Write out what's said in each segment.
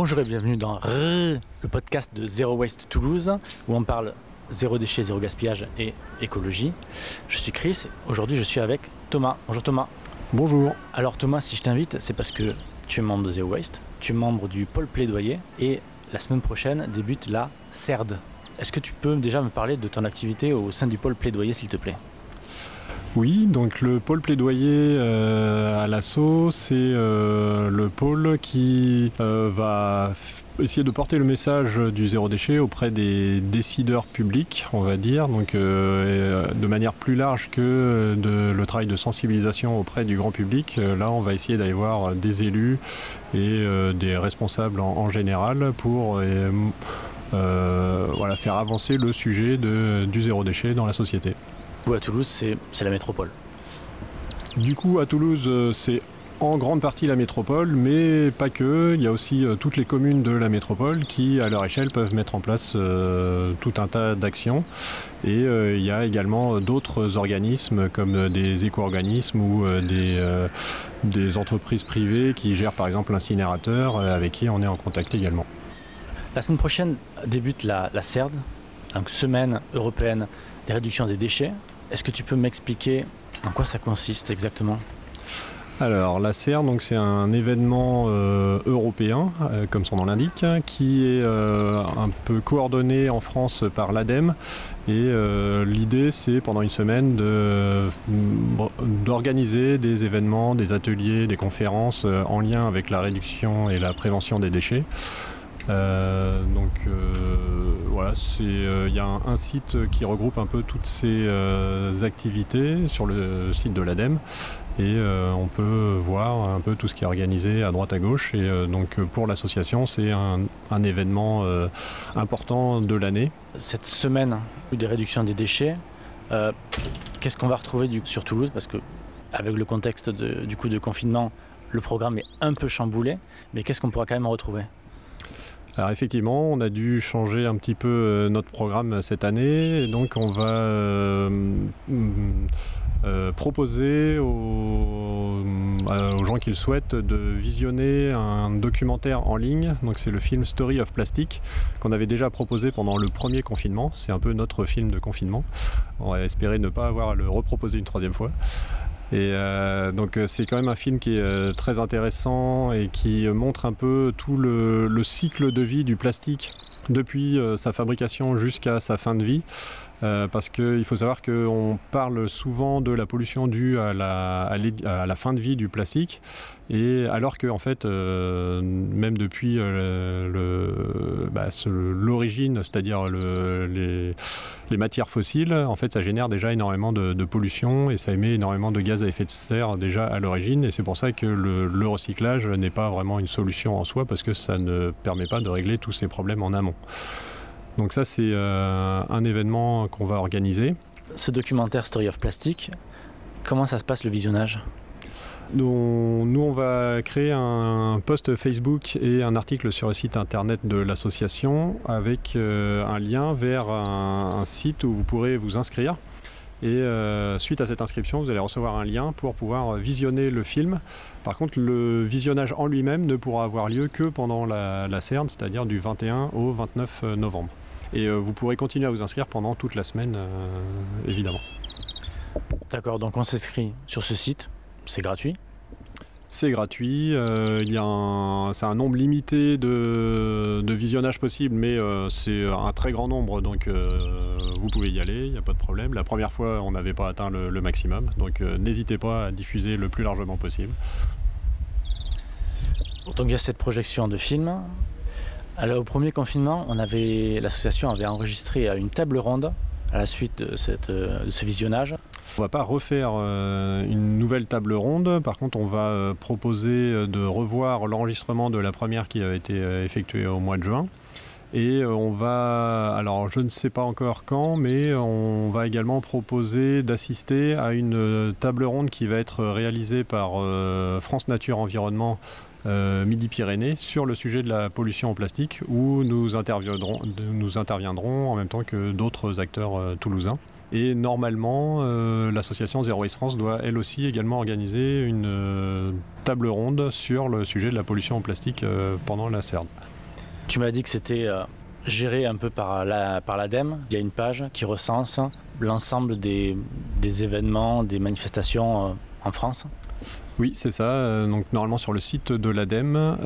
Bonjour et bienvenue dans le podcast de Zero Waste Toulouse où on parle zéro déchet, zéro gaspillage et écologie. Je suis Chris, aujourd'hui je suis avec Thomas. Bonjour Thomas. Bonjour. Alors Thomas, si je t'invite, c'est parce que tu es membre de Zero Waste, tu es membre du pôle plaidoyer et la semaine prochaine débute la CERD. Est-ce que tu peux déjà me parler de ton activité au sein du pôle plaidoyer s'il te plaît? Oui, donc le pôle plaidoyer euh, à l'assaut, c'est euh, le pôle qui euh, va essayer de porter le message du zéro déchet auprès des décideurs publics, on va dire, donc de manière plus large que le travail de sensibilisation auprès du grand public. là, on va essayer d'aller voir des élus et des responsables en, général pour faire avancer le sujet du zéro déchet dans la société. Vous, à Toulouse, c'est la métropole. Du coup, à Toulouse, euh, c'est en grande partie la métropole, mais pas que. Il y a aussi euh, toutes les communes de la métropole qui, à leur échelle, peuvent mettre en place euh, tout un tas d'actions. Et il y a également d'autres organismes comme des éco-organismes ou des, des, entreprises privées qui gèrent par exemple l'incinérateur avec qui on est en contact également. La semaine prochaine débute la, la CERD, donc Semaine européenne des réductions des déchets. Est-ce que tu peux m'expliquer en quoi ça consiste exactement? Alors la CER, donc c'est un événement euh, européen, euh, comme son nom l'indique, qui est euh, un peu coordonné en France par l'ADEME. Et l'idée, c'est pendant une semaine d'organiser des événements, des ateliers, des conférences en lien avec la réduction et la prévention des déchets. Euh, donc euh, voilà, il euh, y a un, site qui regroupe un peu toutes ces activités sur le site de l'ADEME. Et on peut voir un peu tout ce qui est organisé à droite à gauche. Et donc pour l'association c'est un, événement important de l'année. Cette semaine des réductions des déchets, qu'est-ce qu'on va retrouver sur Toulouse? Parce que avec le contexte du coup de confinement, le programme est un peu chamboulé, mais qu'est-ce qu'on pourra quand même retrouver? Alors effectivement, on a dû changer un petit peu euh, notre programme cette année, et donc on va euh, euh, proposer aux, gens qui le souhaitent de visionner un documentaire en ligne. Donc c'est le film Story of Plastic qu'on avait déjà proposé pendant le premier confinement. C'est un peu notre film de confinement. On va espérer ne pas avoir à le reproposer une troisième fois. Et euh, donc euh, c'est quand même un film qui est euh, très intéressant et qui montre un peu tout le, cycle de vie du plastique depuis sa fabrication jusqu'à sa fin de vie. Parce qu'il faut savoir qu'on parle souvent de la pollution due à la, fin de vie du plastique, et alors que en fait, même depuis bah, l'origine, c'est-à-dire les, les matières fossiles, en fait, ça génère déjà énormément de, pollution et ça émet énormément de gaz à effet de serre déjà à l'origine. Et c'est pour ça que le, recyclage n'est pas vraiment une solution en soi parce que ça ne permet pas de régler tous ces problèmes en amont. Donc ça, c'est euh, un événement qu'on va organiser. Ce documentaire Story of Plastic, comment ça se passe le visionnage? Nous, on va créer un post Facebook et un article sur le site internet de l'association avec euh, un lien vers un, site où vous pourrez vous inscrire. Et euh, suite à cette inscription, vous allez recevoir un lien pour pouvoir visionner le film. Par contre, le visionnage en lui-même ne pourra avoir lieu que pendant la, la CERN, c'est-à-dire du 21 au 29 novembre. Et euh, vous pourrez continuer à vous inscrire pendant toute la semaine, évidemment. D'accord, donc on s'inscrit sur ce site c'est gratuit? C'est gratuit, euh, il y a c'est un nombre limité de, de visionnages possibles, mais euh, c'est un très grand nombre, donc euh, vous pouvez y aller, il n'y a pas de problème. La première fois, on n'avait pas atteint le, le maximum, donc n'hésitez pas à diffuser le plus largement possible. Donc il y a cette projection de film. Alors au premier confinement, l'association avait enregistré une table ronde à la suite de, de ce visionnage. On va pas refaire euh, une nouvelle table ronde. Par contre, on va euh, proposer euh, de revoir l'enregistrement de la première qui a été effectuée au mois de juin. Et on va, alors je ne sais pas encore quand, mais on va également proposer d'assister à une table ronde qui va être réalisée par France Nature Environnement Midi-Pyrénées sur le sujet de la pollution au plastique, où nous interviendrons, nous interviendrons en même temps que d'autres acteurs toulousains. Et normalement, euh, l'association Zero Waste France doit elle aussi également organiser une euh, table ronde sur le sujet de la pollution en plastique euh, pendant la CERD. Tu m'as dit que c'était géré un peu par l'ADEME. Il y a une page qui recense l'ensemble des, événements, des manifestations en France. Oui, c'est ça. Donc normalement sur le site de l'ADEME,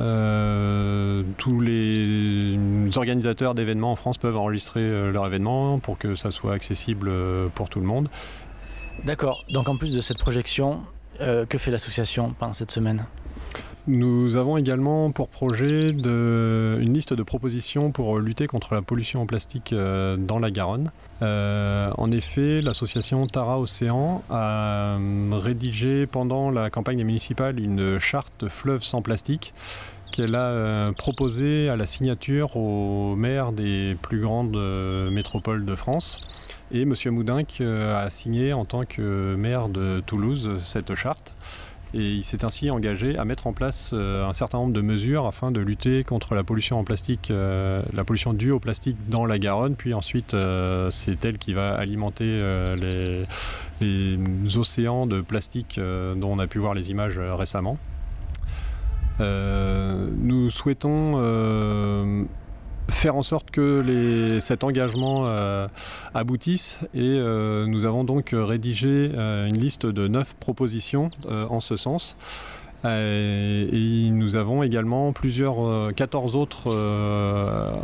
tous les organisateurs d'événements en France peuvent enregistrer leur événement pour que ça soit accessible pour tout le monde. D'accord. Donc en plus de cette projection, euh, que fait l'association pendant cette semaine? Nous avons également pour projet une liste de propositions pour lutter contre la pollution en plastique euh, dans la Garonne. Euh, en effet, l'association Tara Océan a rédigé pendant la campagne municipale une charte fleuve sans plastique qu'elle a proposée à la signature aux maires des plus grandes métropoles de France. Et M. Moudinck euh, a signé en tant que maire de Toulouse cette charte. Et il s'est ainsi engagé à mettre en place euh, un certain nombre de mesures afin de lutter contre la pollution en plastique, euh, la pollution due au plastique dans la Garonne. Puis ensuite, c'est elle qui va alimenter les, océans de plastique dont on a pu voir les images récemment. nous souhaitons faire en sorte que cet engagement euh, aboutisse et euh, nous avons donc rédigé euh, une liste de neuf propositions en ce sens. Et, nous avons également plusieurs, 14 autres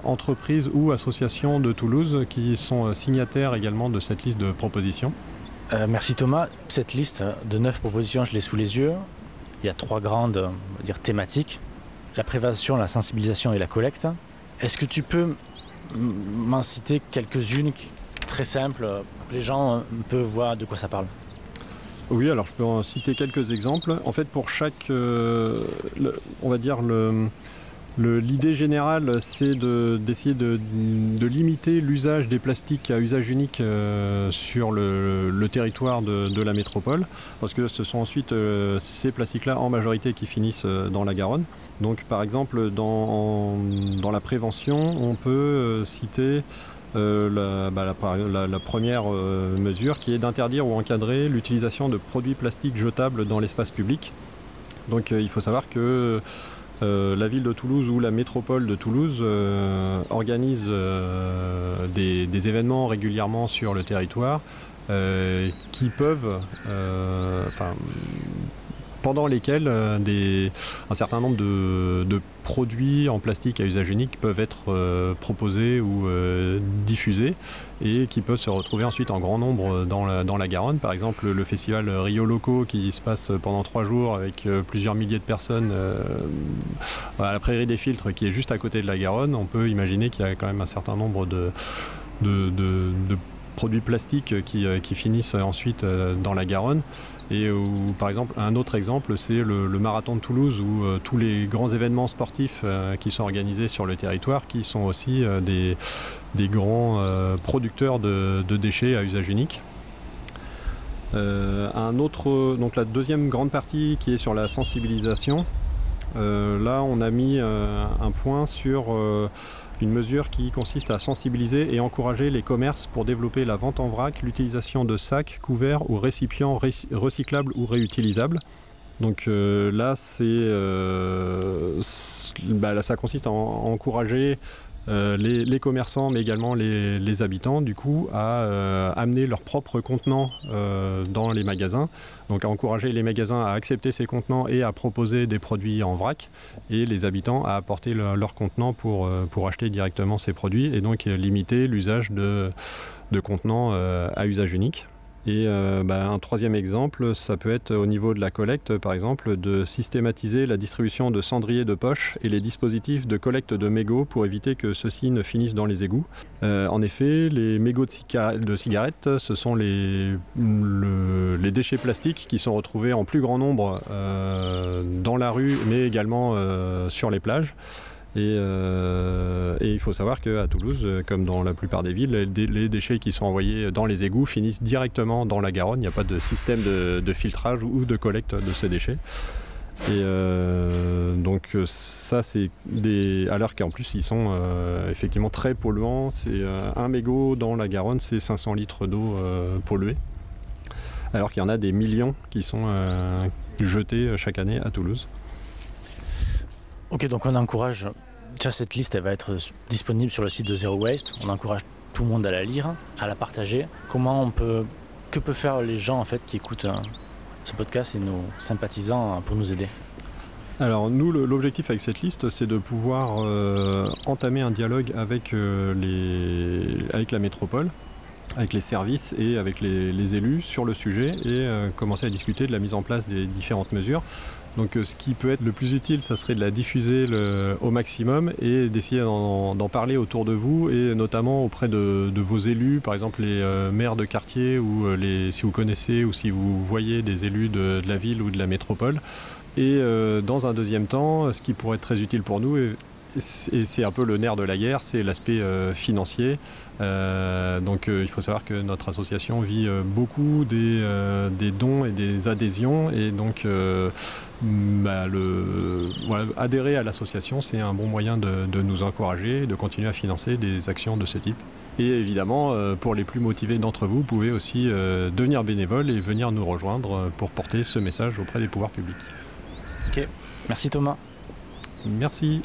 entreprises ou associations de Toulouse qui sont signataires également de cette liste de propositions. merci Thomas. Cette liste de neuf propositions, je l'ai sous les yeux. Il y a trois grandes thématiques. La prévention, la sensibilisation et la collecte. Est-ce que tu peux m'en citer quelques-unes très simples que les gens un peu voient de quoi ça parle? Oui, alors je peux en citer quelques exemples. En fait, pour chaque, euh, on va dire le, L'idée générale, c'est d'essayer de, limiter l'usage des plastiques à usage unique euh, sur le, territoire de, la métropole, parce que ce sont ensuite euh, ces plastiques-là en majorité qui finissent euh, dans la Garonne. Donc par exemple, dans, la prévention, on peut citer bah, la, première mesure qui est d'interdire ou encadrer l'utilisation de produits plastiques jetables dans l'espace public. Donc il faut savoir que euh, la ville de Toulouse ou la métropole de Toulouse euh, organise euh, des, événements régulièrement sur le territoire qui peuvent, pendant lesquels euh, un certain nombre de, produits en plastique à usage unique peuvent être euh, proposés ou euh, diffusés et qui peuvent se retrouver ensuite en grand nombre dans la, Garonne. Par exemple, le festival Rio Loco qui se passe pendant trois jours avec plusieurs milliers de personnes à la prairie des filtres qui est juste à côté de la Garonne. On peut imaginer qu'il y a quand même un certain nombre de, produits plastiques qui, finissent ensuite dans la Garonne. Et par exemple, un autre exemple, c'est le, marathon de Toulouse où euh, tous les grands événements sportifs euh, qui sont organisés sur le territoire, qui sont aussi euh, des, grands producteurs de, déchets à usage unique. un autre, donc la deuxième grande partie qui est sur la sensibilisation. Là, on a mis un point sur une mesure qui consiste à sensibiliser et encourager les commerces pour développer la vente en vrac, l'utilisation de sacs, couverts ou récipients recyclables ou réutilisables. Donc euh, là, c'est, euh, bah, ça consiste à encourager euh, les, commerçants, mais également les, habitants, du coup, à euh, amener leurs propres contenants euh, dans les magasins. Donc à encourager les magasins à accepter ces contenants et à proposer des produits en vrac, et les habitants à apporter leurs contenants pour, pour acheter directement ces produits, et donc limiter l'usage de contenants à usage unique. Et euh, bah, un troisième exemple, ça peut être au niveau de la collecte, par exemple, de systématiser la distribution de cendriers de poche et les dispositifs de collecte de mégots pour éviter que ceux-ci ne finissent dans les égouts. Euh, en effet, les mégots de, cigarettes, ce sont les, déchets plastiques qui sont retrouvés en plus grand nombre euh, dans la rue, mais également sur les plages. Euh, et, il faut savoir qu'à Toulouse, euh, comme dans la plupart des villes, les, déchets qui sont envoyés dans les égouts finissent directement dans la Garonne. Il n'y a pas de système de, filtrage ou de collecte de ces déchets. Et euh, donc ça c'est des. Alors qu'en plus ils sont effectivement très polluants. C'est un mégot dans la Garonne, c'est 500 litres d'eau polluée. Alors qu'il y en a des millions qui sont jetés chaque année à Toulouse. Ok, donc on encourage déjà cette liste elle va être disponible sur le site de Zero Waste. On encourage tout le monde à la lire, à la partager. Comment on peut, que peuvent faire les gens en fait qui écoutent euh, ce podcast et nos sympathisants euh, pour nous aider? Alors nous, l'objectif avec cette liste, c'est de pouvoir euh, entamer un dialogue avec, les, avec la métropole, avec les services et avec les, élus sur le sujet et commencer à discuter de la mise en place des différentes mesures. Donc euh, ce qui peut être le plus utile, ça serait de la diffuser au maximum et d'essayer d'en parler autour de vous et notamment auprès de, vos élus, par exemple les euh, maires de quartier ou euh, si vous connaissez ou si vous voyez des élus de, la ville ou de la métropole. Et dans un deuxième temps, ce qui pourrait être très utile pour nous, et c'est un peu le nerf de la guerre, c'est l'aspect financier. donc il faut savoir que notre association vit beaucoup des, dons et des adhésions et donc bah, adhérer à l'association, c'est un bon moyen de, nous encourager, de continuer à financer des actions de ce type. Et évidemment, euh, pour les plus motivés d'entre vous, vous pouvez aussi euh, devenir bénévole et venir nous rejoindre pour porter ce message auprès des pouvoirs publics. Ok, merci Thomas. Merci.